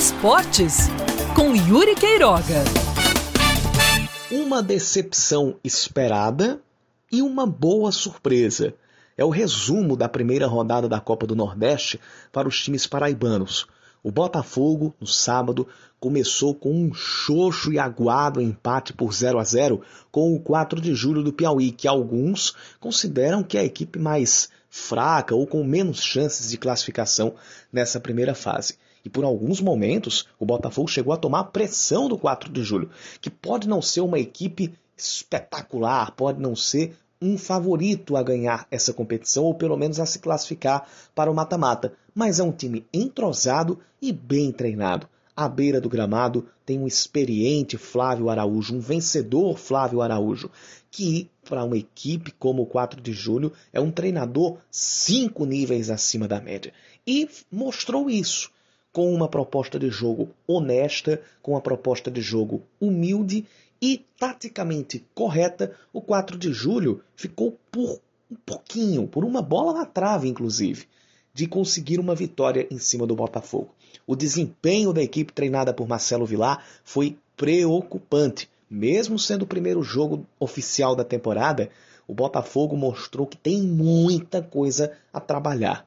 Esportes, com Yuri Queiroga. Uma decepção esperada e uma boa surpresa. É o resumo da primeira rodada da Copa do Nordeste para os times paraibanos. O Botafogo, no sábado, começou com um xoxo e aguado empate por 0 a 0 com o 4 de julho do Piauí, que alguns consideram que é a equipe mais fraca ou com menos chances de classificação nessa primeira fase. E por alguns momentos, o Botafogo chegou a tomar pressão do 4 de julho, que pode não ser uma equipe espetacular, pode não ser um favorito a ganhar essa competição ou pelo menos a se classificar para o mata-mata, mas é um time entrosado e bem treinado. À beira do gramado tem um experiente Flávio Araújo, um vencedor Flávio Araújo, que para uma equipe como o 4 de julho é um treinador cinco níveis acima da média. E mostrou isso com uma proposta de jogo honesta, com uma proposta de jogo humilde e taticamente correta, o 4 de julho ficou por um pouquinho, por uma bola na trave, inclusive, de conseguir uma vitória em cima do Botafogo. O desempenho da equipe treinada por Marcelo Vilar foi preocupante. Mesmo sendo o primeiro jogo oficial da temporada, o Botafogo mostrou que tem muita coisa a trabalhar.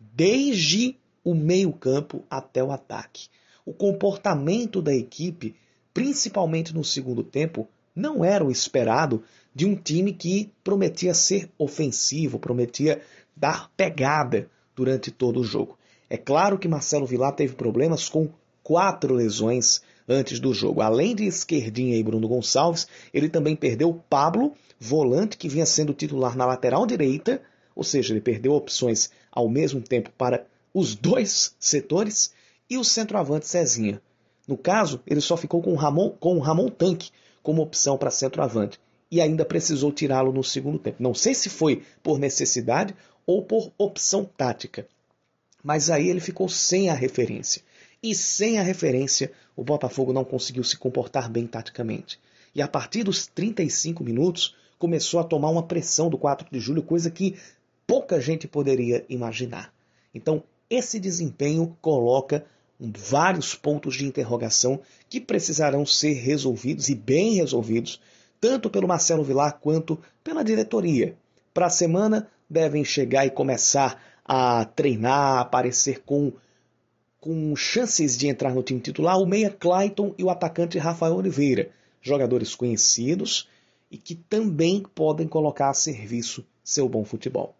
Desde o meio-campo até o ataque. O comportamento da equipe principalmente no segundo tempo, não era o esperado de um time que prometia ser ofensivo, prometia dar pegada durante todo o jogo. É claro que Marcelo Vilar teve problemas com quatro lesões antes do jogo. Além de Esquerdinha e Bruno Gonçalves, ele também perdeu Pablo, volante que vinha sendo titular na lateral direita, ou seja, ele perdeu opções ao mesmo tempo para os dois setores, e o centroavante Cezinha. No caso, ele só ficou com o Ramon, com o Ramon Tanque como opção para centroavante e ainda precisou tirá-lo no segundo tempo. Não sei se foi por necessidade ou por opção tática, mas aí ele ficou sem a referência. E sem a referência, o Botafogo não conseguiu se comportar bem taticamente. E a partir dos 35 minutos, começou a tomar uma pressão do 4 de julho, coisa que pouca gente poderia imaginar. Então, esse desempenho coloca vários pontos de interrogação que precisarão ser resolvidos e bem resolvidos, tanto pelo Marcelo Vilar quanto pela diretoria. Para a semana, devem chegar e começar a treinar, aparecer com, com chances de entrar no time titular o meia Clayton e o atacante Rafael Oliveira, jogadores conhecidos e que também podem colocar a serviço seu bom futebol.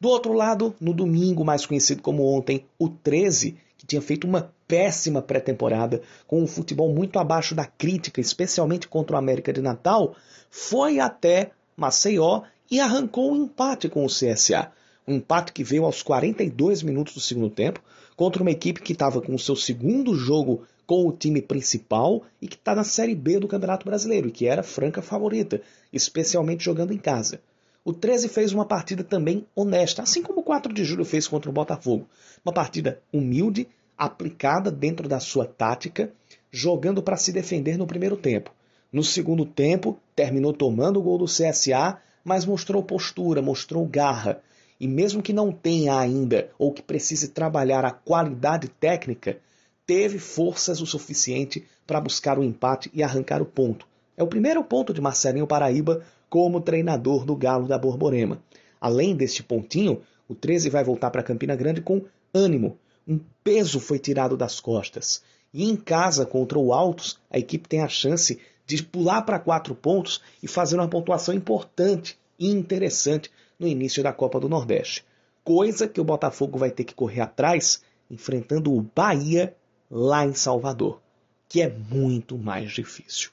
Do outro lado, no domingo, mais conhecido como ontem, o 13, que tinha feito uma péssima pré-temporada, com um futebol muito abaixo da crítica, especialmente contra o América de Natal, foi até Maceió e arrancou um empate com o CSA. Um empate que veio aos 42 minutos do segundo tempo, contra uma equipe que estava com o seu segundo jogo com o time principal e que está na Série B do Campeonato Brasileiro, que era franca favorita, especialmente jogando em casa. O 13 fez uma partida também honesta, assim como o 4 de julho fez contra o Botafogo. Uma partida humilde, aplicada dentro da sua tática, jogando para se defender no primeiro tempo. No segundo tempo, terminou tomando o gol do CSA, mas mostrou postura, mostrou garra. E mesmo que não tenha ainda, ou que precise trabalhar a qualidade técnica, teve forças o suficiente para buscar o empate e arrancar o ponto. É o primeiro ponto de Marcelinho Paraíba como treinador do Galo da Borborema. Além deste pontinho, o 13 vai voltar para Campina Grande com ânimo, um peso foi tirado das costas. E em casa contra o Altos, a equipe tem a chance de pular para quatro pontos e fazer uma pontuação importante e interessante no início da Copa do Nordeste. Coisa que o Botafogo vai ter que correr atrás enfrentando o Bahia lá em Salvador, que é muito mais difícil.